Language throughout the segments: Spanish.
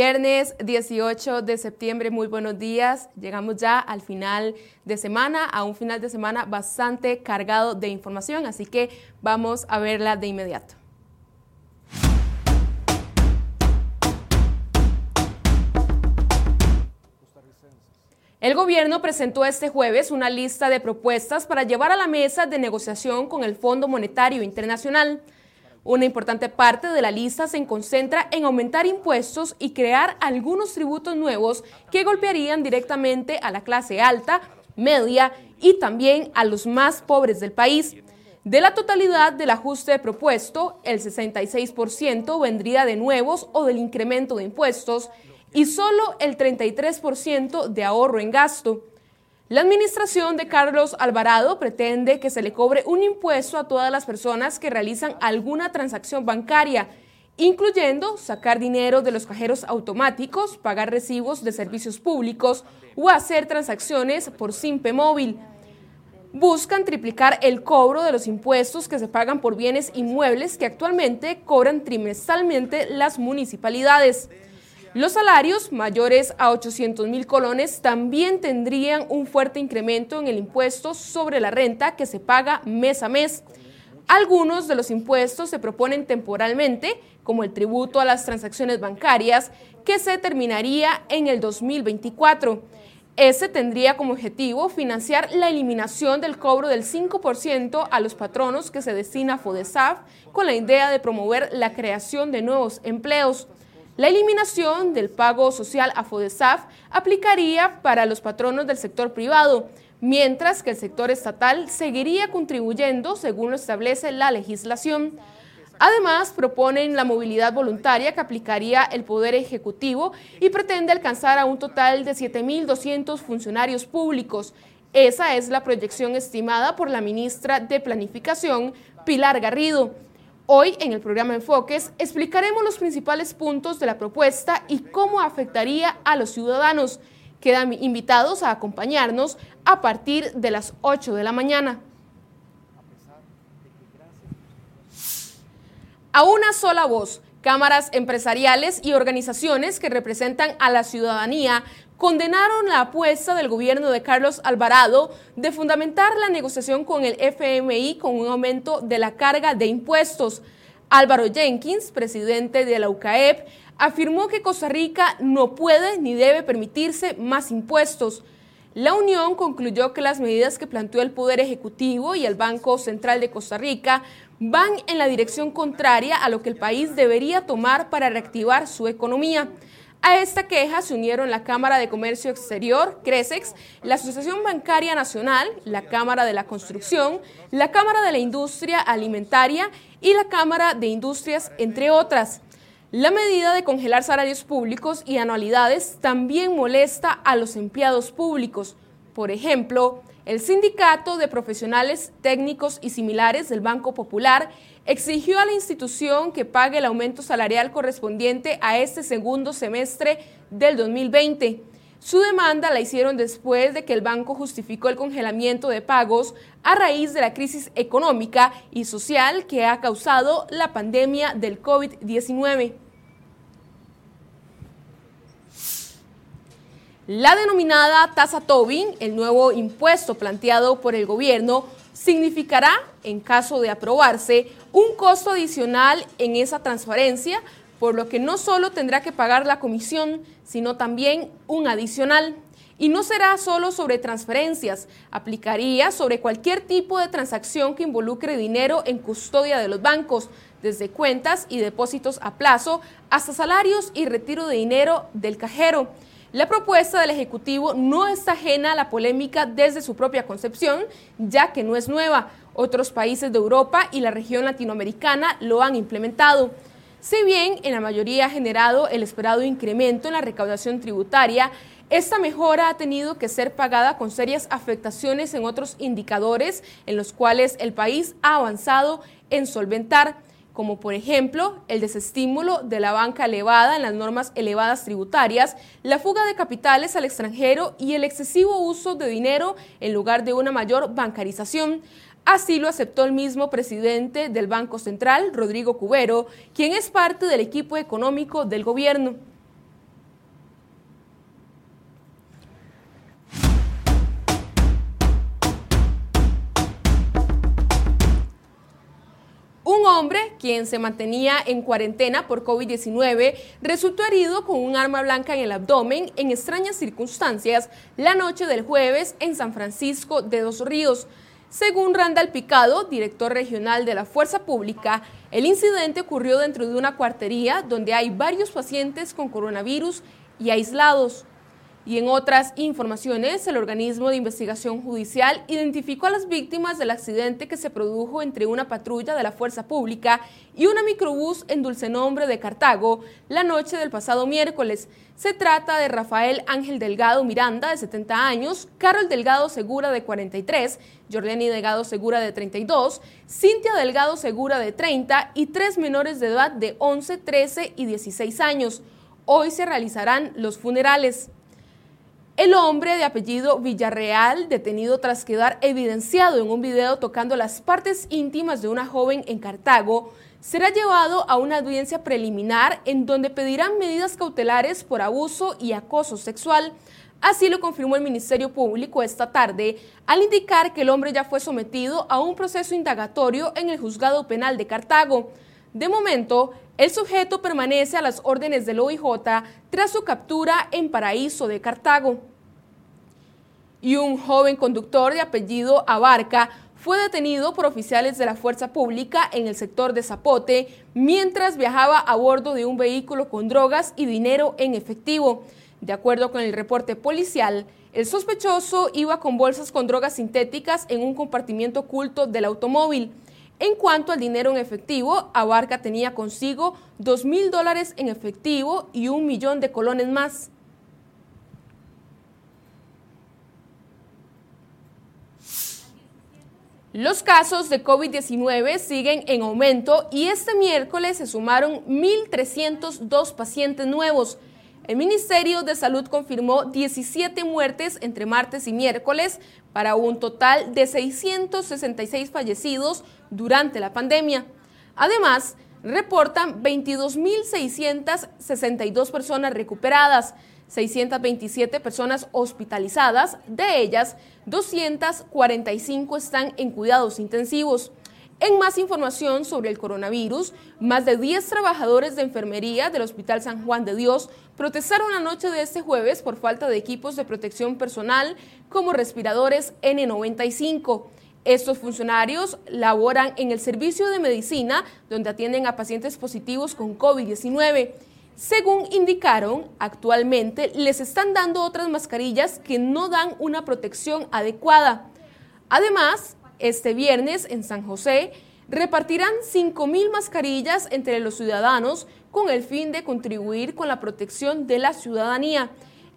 Viernes 18 de septiembre, muy buenos días. Llegamos ya al final de semana, a un final de semana bastante cargado de información, así que vamos a verla de inmediato. El gobierno presentó este jueves una lista de propuestas para llevar a la mesa de negociación con el Fondo Monetario Internacional. Una importante parte de la lista se concentra en aumentar impuestos y crear algunos tributos nuevos que golpearían directamente a la clase alta, media y también a los más pobres del país. De la totalidad del ajuste propuesto, el 66% vendría de nuevos o del incremento de impuestos y solo el 33% de ahorro en gasto. La administración de Carlos Alvarado pretende que se le cobre un impuesto a todas las personas que realizan alguna transacción bancaria, incluyendo sacar dinero de los cajeros automáticos, pagar recibos de servicios públicos o hacer transacciones por Simpe móvil. Buscan triplicar el cobro de los impuestos que se pagan por bienes inmuebles que actualmente cobran trimestralmente las municipalidades. Los salarios mayores a 800 mil colones también tendrían un fuerte incremento en el impuesto sobre la renta que se paga mes a mes. Algunos de los impuestos se proponen temporalmente, como el tributo a las transacciones bancarias, que se terminaría en el 2024. Ese tendría como objetivo financiar la eliminación del cobro del 5% a los patronos que se destina a FODESAF con la idea de promover la creación de nuevos empleos. La eliminación del pago social a FODESAF aplicaría para los patronos del sector privado, mientras que el sector estatal seguiría contribuyendo según lo establece la legislación. Además, proponen la movilidad voluntaria que aplicaría el Poder Ejecutivo y pretende alcanzar a un total de 7.200 funcionarios públicos. Esa es la proyección estimada por la ministra de Planificación, Pilar Garrido. Hoy en el programa Enfoques explicaremos los principales puntos de la propuesta y cómo afectaría a los ciudadanos. Quedan invitados a acompañarnos a partir de las 8 de la mañana. A una sola voz, cámaras empresariales y organizaciones que representan a la ciudadanía condenaron la apuesta del gobierno de Carlos Alvarado de fundamentar la negociación con el FMI con un aumento de la carga de impuestos. Álvaro Jenkins, presidente de la UCAEP, afirmó que Costa Rica no puede ni debe permitirse más impuestos. La Unión concluyó que las medidas que planteó el Poder Ejecutivo y el Banco Central de Costa Rica van en la dirección contraria a lo que el país debería tomar para reactivar su economía. A esta queja se unieron la Cámara de Comercio Exterior, CRESEX, la Asociación Bancaria Nacional, la Cámara de la Construcción, la Cámara de la Industria Alimentaria y la Cámara de Industrias, entre otras. La medida de congelar salarios públicos y anualidades también molesta a los empleados públicos. Por ejemplo, el Sindicato de Profesionales Técnicos y Similares del Banco Popular exigió a la institución que pague el aumento salarial correspondiente a este segundo semestre del 2020. Su demanda la hicieron después de que el banco justificó el congelamiento de pagos a raíz de la crisis económica y social que ha causado la pandemia del COVID-19. La denominada tasa Tobin, el nuevo impuesto planteado por el gobierno, significará, en caso de aprobarse, un costo adicional en esa transferencia, por lo que no solo tendrá que pagar la comisión, sino también un adicional. Y no será solo sobre transferencias, aplicaría sobre cualquier tipo de transacción que involucre dinero en custodia de los bancos, desde cuentas y depósitos a plazo hasta salarios y retiro de dinero del cajero. La propuesta del Ejecutivo no está ajena a la polémica desde su propia concepción, ya que no es nueva. Otros países de Europa y la región latinoamericana lo han implementado. Si bien en la mayoría ha generado el esperado incremento en la recaudación tributaria, esta mejora ha tenido que ser pagada con serias afectaciones en otros indicadores en los cuales el país ha avanzado en solventar como por ejemplo el desestímulo de la banca elevada en las normas elevadas tributarias, la fuga de capitales al extranjero y el excesivo uso de dinero en lugar de una mayor bancarización. Así lo aceptó el mismo presidente del Banco Central, Rodrigo Cubero, quien es parte del equipo económico del gobierno. Un hombre, quien se mantenía en cuarentena por COVID-19, resultó herido con un arma blanca en el abdomen en extrañas circunstancias la noche del jueves en San Francisco de Dos Ríos. Según Randall Picado, director regional de la Fuerza Pública, el incidente ocurrió dentro de una cuartería donde hay varios pacientes con coronavirus y aislados. Y en otras informaciones, el organismo de investigación judicial identificó a las víctimas del accidente que se produjo entre una patrulla de la fuerza pública y una microbús en Dulce Nombre de Cartago la noche del pasado miércoles. Se trata de Rafael Ángel Delgado Miranda, de 70 años, Carol Delgado Segura, de 43, Jordani Delgado Segura, de 32, Cintia Delgado Segura, de 30 y tres menores de edad de 11, 13 y 16 años. Hoy se realizarán los funerales. El hombre de apellido Villarreal, detenido tras quedar evidenciado en un video tocando las partes íntimas de una joven en Cartago, será llevado a una audiencia preliminar en donde pedirán medidas cautelares por abuso y acoso sexual. Así lo confirmó el Ministerio Público esta tarde al indicar que el hombre ya fue sometido a un proceso indagatorio en el Juzgado Penal de Cartago. De momento, el sujeto permanece a las órdenes del OIJ tras su captura en Paraíso de Cartago y un joven conductor de apellido Abarca fue detenido por oficiales de la fuerza pública en el sector de Zapote mientras viajaba a bordo de un vehículo con drogas y dinero en efectivo. De acuerdo con el reporte policial, el sospechoso iba con bolsas con drogas sintéticas en un compartimiento oculto del automóvil. En cuanto al dinero en efectivo, Abarca tenía consigo dos mil dólares en efectivo y un millón de colones más. Los casos de COVID-19 siguen en aumento y este miércoles se sumaron 1.302 pacientes nuevos. El Ministerio de Salud confirmó 17 muertes entre martes y miércoles para un total de 666 fallecidos durante la pandemia. Además, reportan 22.662 personas recuperadas, 627 personas hospitalizadas, de ellas 245 están en cuidados intensivos. En más información sobre el coronavirus, más de 10 trabajadores de enfermería del Hospital San Juan de Dios protestaron la noche de este jueves por falta de equipos de protección personal como respiradores N95. Estos funcionarios laboran en el servicio de medicina donde atienden a pacientes positivos con COVID-19. Según indicaron, actualmente les están dando otras mascarillas que no dan una protección adecuada. Además, este viernes en San José repartirán 5.000 mascarillas entre los ciudadanos con el fin de contribuir con la protección de la ciudadanía.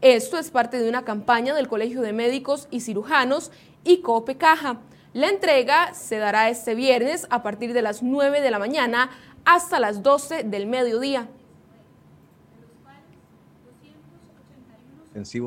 Esto es parte de una campaña del Colegio de Médicos y Cirujanos y COPE Caja. La entrega se dará este viernes a partir de las 9 de la mañana hasta las 12 del mediodía.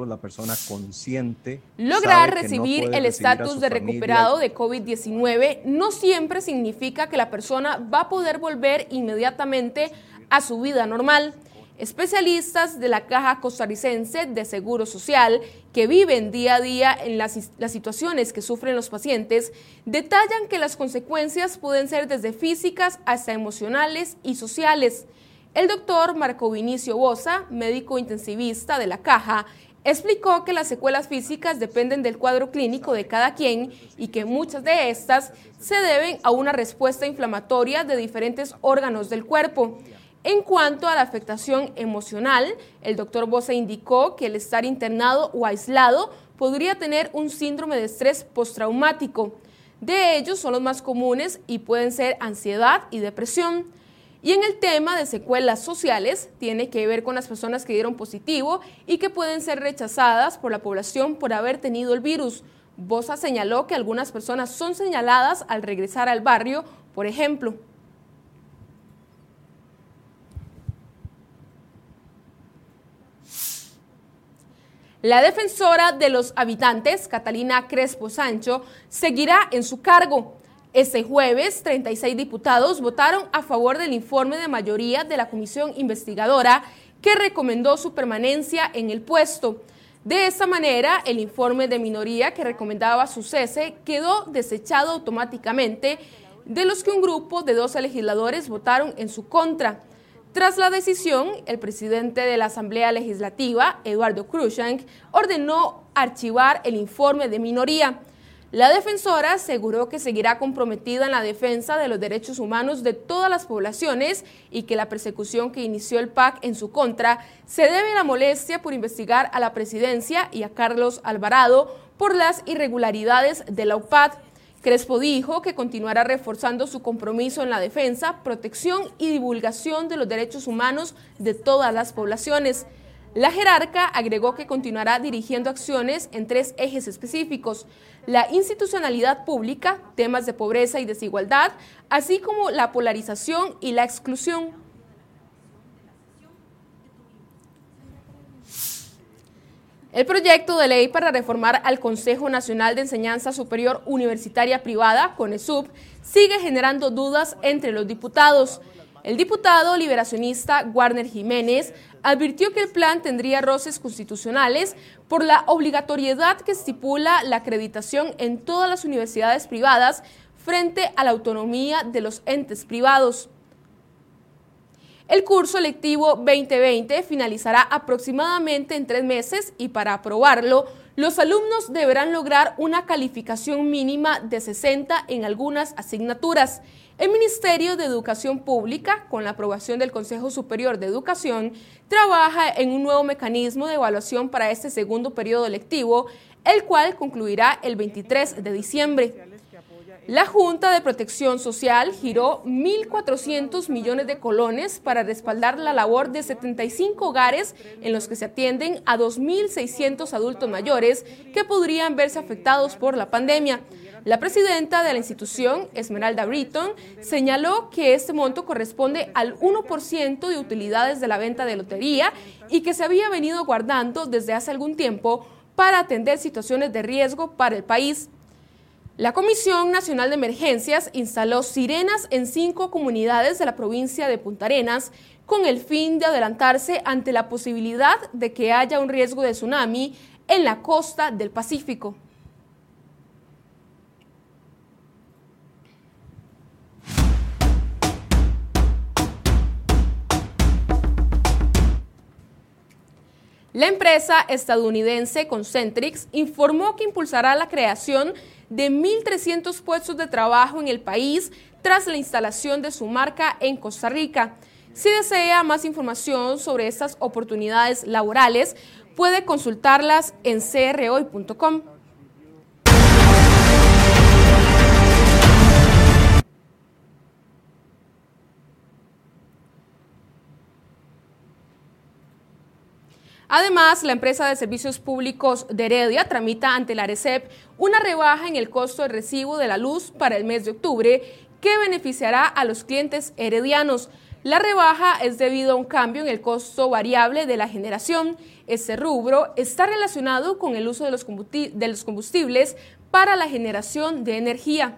La persona consciente. Lograr recibir el estatus de recuperado de COVID-19 no siempre significa que la persona va a poder volver inmediatamente a su vida normal. Especialistas de la Caja Costarricense de Seguro Social, que viven día a día en las, las, situaciones que sufren los pacientes, detallan que las consecuencias pueden ser desde físicas hasta emocionales y sociales. El doctor Marco Vinicio Bosa, médico intensivista de la Caja, explicó que las secuelas físicas dependen del cuadro clínico de cada quien y que muchas de estas se deben a una respuesta inflamatoria de diferentes órganos del cuerpo. En cuanto a la afectación emocional, el doctor Bosa indicó que el estar internado o aislado podría tener un síndrome de estrés postraumático. De ellos son los más comunes y pueden ser ansiedad y depresión. Y en el tema de secuelas sociales, tiene que ver con las personas que dieron positivo y que pueden ser rechazadas por la población por haber tenido el virus. Bosa señaló que algunas personas son señaladas al regresar al barrio, por ejemplo. La defensora de los habitantes, Catalina Crespo Sancho, seguirá en su cargo este jueves, 36 diputados votaron a favor del informe de mayoría de la comisión investigadora que recomendó su permanencia en el puesto. De esta manera, el informe de minoría que recomendaba su cese quedó desechado automáticamente, de los que un grupo de 12 legisladores votaron en su contra. Tras la decisión, el presidente de la Asamblea Legislativa, Eduardo Cruzank, ordenó archivar el informe de minoría. La defensora aseguró que seguirá comprometida en la defensa de los derechos humanos de todas las poblaciones y que la persecución que inició el PAC en su contra se debe a la molestia por investigar a la presidencia y a Carlos Alvarado por las irregularidades de la UPAD. Crespo dijo que continuará reforzando su compromiso en la defensa, protección y divulgación de los derechos humanos de todas las poblaciones. La jerarca agregó que continuará dirigiendo acciones en tres ejes específicos, la institucionalidad pública, temas de pobreza y desigualdad, así como la polarización y la exclusión. El proyecto de ley para reformar al Consejo Nacional de Enseñanza Superior Universitaria Privada, CONESUB, sigue generando dudas entre los diputados. El diputado liberacionista Warner Jiménez advirtió que el plan tendría roces constitucionales por la obligatoriedad que estipula la acreditación en todas las universidades privadas frente a la autonomía de los entes privados. El curso lectivo 2020 finalizará aproximadamente en tres meses y para aprobarlo, los alumnos deberán lograr una calificación mínima de 60 en algunas asignaturas el Ministerio de Educación Pública, con la aprobación del Consejo Superior de Educación, trabaja en un nuevo mecanismo de evaluación para este segundo periodo lectivo, el cual concluirá el 23 de diciembre. La Junta de Protección Social giró 1.400 millones de colones para respaldar la labor de 75 hogares en los que se atienden a 2.600 adultos mayores que podrían verse afectados por la pandemia. La presidenta de la institución, Esmeralda Britton, señaló que este monto corresponde al 1% de utilidades de la venta de lotería y que se había venido guardando desde hace algún tiempo para atender situaciones de riesgo para el país. La Comisión Nacional de Emergencias instaló sirenas en cinco comunidades de la provincia de Punta Arenas con el fin de adelantarse ante la posibilidad de que haya un riesgo de tsunami en la costa del Pacífico. La empresa estadounidense Concentrix informó que impulsará la creación de 1.300 puestos de trabajo en el país tras la instalación de su marca en Costa Rica. Si desea más información sobre estas oportunidades laborales, puede consultarlas en crhoy.com. Además, la empresa de servicios públicos de Heredia tramita ante la ARECEP una rebaja en el costo de recibo de la luz para el mes de octubre que beneficiará a los clientes heredianos. La rebaja es debido a un cambio en el costo variable de la generación. Este rubro está relacionado con el uso de los combustibles para la generación de energía.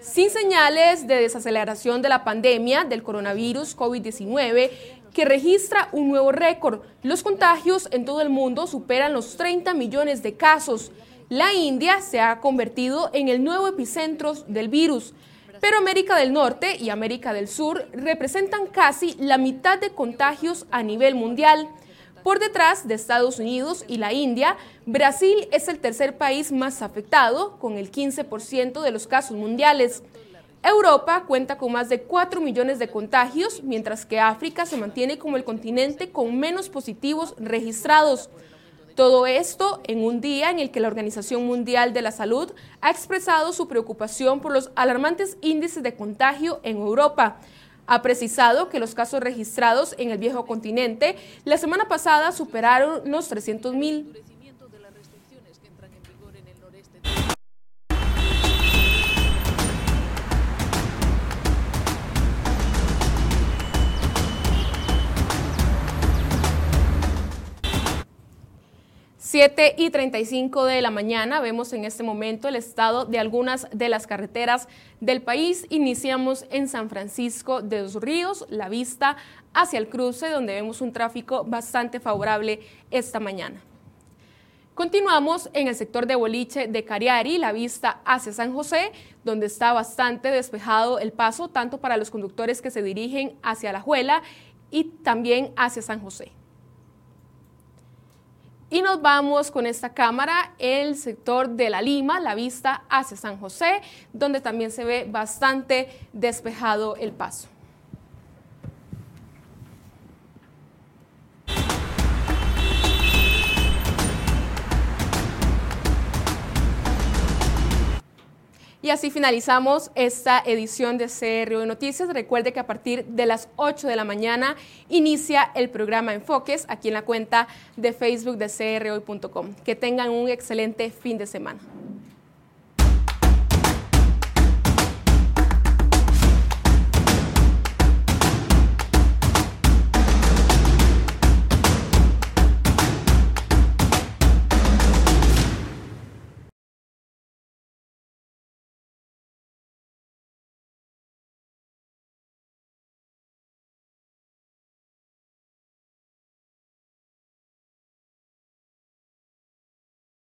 Sin señales de desaceleración de la pandemia del coronavirus COVID-19 que registra un nuevo récord. Los contagios en todo el mundo superan los 30 millones de casos. La India se ha convertido en el nuevo epicentro del virus. Pero América del Norte y América del Sur representan casi la mitad de contagios a nivel mundial. Por detrás de Estados Unidos y la India, Brasil es el tercer país más afectado, con el 15% de los casos mundiales. Europa cuenta con más de 4 millones de contagios, mientras que África se mantiene como el continente con menos positivos registrados. Todo esto en un día en el que la Organización Mundial de la Salud ha expresado su preocupación por los alarmantes índices de contagio en Europa. Ha precisado que los casos registrados en el viejo continente la semana pasada superaron los 300 mil. 7 y 35 de la mañana vemos en este momento el estado de algunas de las carreteras del país. Iniciamos en San Francisco de los Ríos, la vista hacia el cruce, donde vemos un tráfico bastante favorable esta mañana. Continuamos en el sector de Boliche de Cariari, la vista hacia San José, donde está bastante despejado el paso, tanto para los conductores que se dirigen hacia La Juela y también hacia San José. Y nos vamos con esta cámara, el sector de la Lima, la vista hacia San José, donde también se ve bastante despejado el paso. Y así finalizamos esta edición de CRO Noticias. Recuerde que a partir de las 8 de la mañana inicia el programa Enfoques aquí en la cuenta de Facebook de CROI.com. Que tengan un excelente fin de semana.